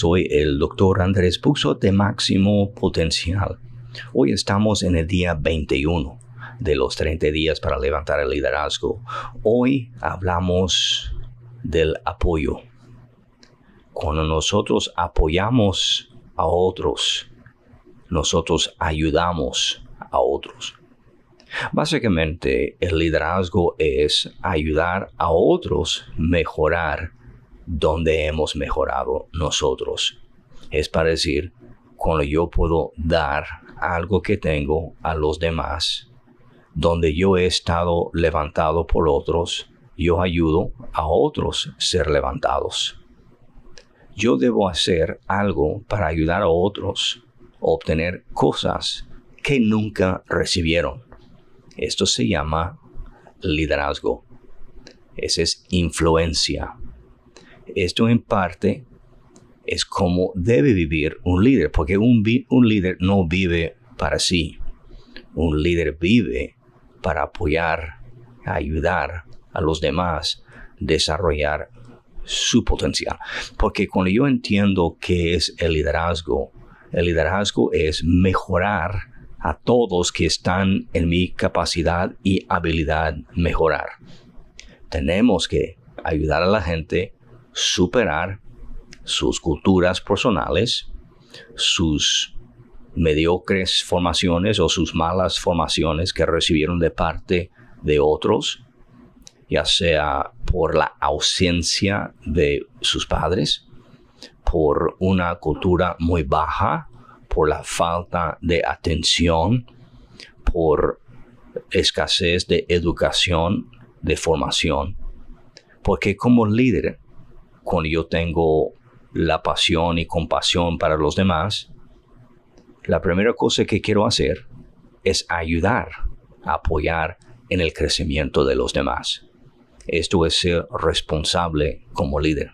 soy el doctor Andrés Puxo de Máximo Potencial. Hoy estamos en el día 21 de los 30 días para levantar el liderazgo. Hoy hablamos del apoyo. Cuando nosotros apoyamos a otros, nosotros ayudamos a otros. Básicamente, el liderazgo es ayudar a otros mejorar donde hemos mejorado nosotros. Es para decir, cuando yo puedo dar algo que tengo a los demás, donde yo he estado levantado por otros, yo ayudo a otros ser levantados. Yo debo hacer algo para ayudar a otros a obtener cosas que nunca recibieron. Esto se llama liderazgo. Esa es influencia. Esto en parte es como debe vivir un líder, porque un, un líder no vive para sí. Un líder vive para apoyar, ayudar a los demás, desarrollar su potencial. Porque cuando yo entiendo qué es el liderazgo, el liderazgo es mejorar a todos que están en mi capacidad y habilidad mejorar. Tenemos que ayudar a la gente superar sus culturas personales, sus mediocres formaciones o sus malas formaciones que recibieron de parte de otros, ya sea por la ausencia de sus padres, por una cultura muy baja, por la falta de atención, por escasez de educación, de formación. Porque como líder cuando yo tengo la pasión y compasión para los demás, la primera cosa que quiero hacer es ayudar, apoyar en el crecimiento de los demás. Esto es ser responsable como líder.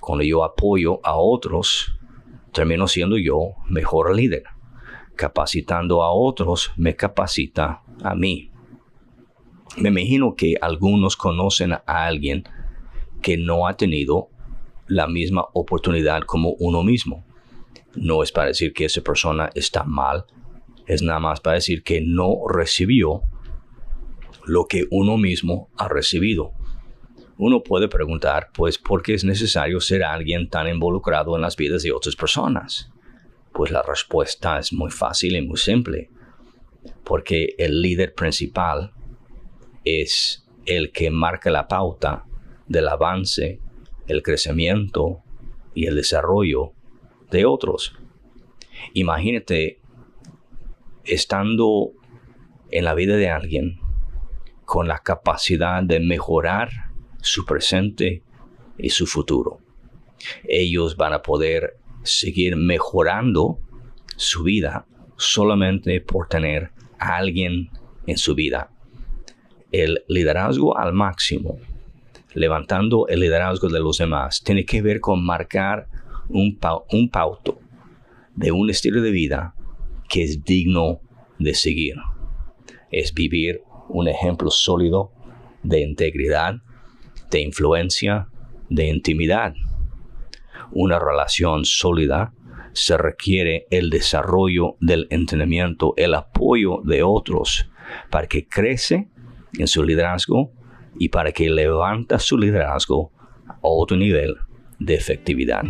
Cuando yo apoyo a otros, termino siendo yo mejor líder. Capacitando a otros me capacita a mí. Me imagino que algunos conocen a alguien que no ha tenido la misma oportunidad como uno mismo. No es para decir que esa persona está mal, es nada más para decir que no recibió lo que uno mismo ha recibido. Uno puede preguntar, pues, ¿por qué es necesario ser alguien tan involucrado en las vidas de otras personas? Pues la respuesta es muy fácil y muy simple. Porque el líder principal es el que marca la pauta del avance, el crecimiento y el desarrollo de otros. Imagínate estando en la vida de alguien con la capacidad de mejorar su presente y su futuro. Ellos van a poder seguir mejorando su vida solamente por tener a alguien en su vida. El liderazgo al máximo levantando el liderazgo de los demás, tiene que ver con marcar un, un pauto de un estilo de vida que es digno de seguir. Es vivir un ejemplo sólido de integridad, de influencia, de intimidad. Una relación sólida se requiere el desarrollo del entendimiento, el apoyo de otros para que crece en su liderazgo y para que levanta su liderazgo a otro nivel de efectividad.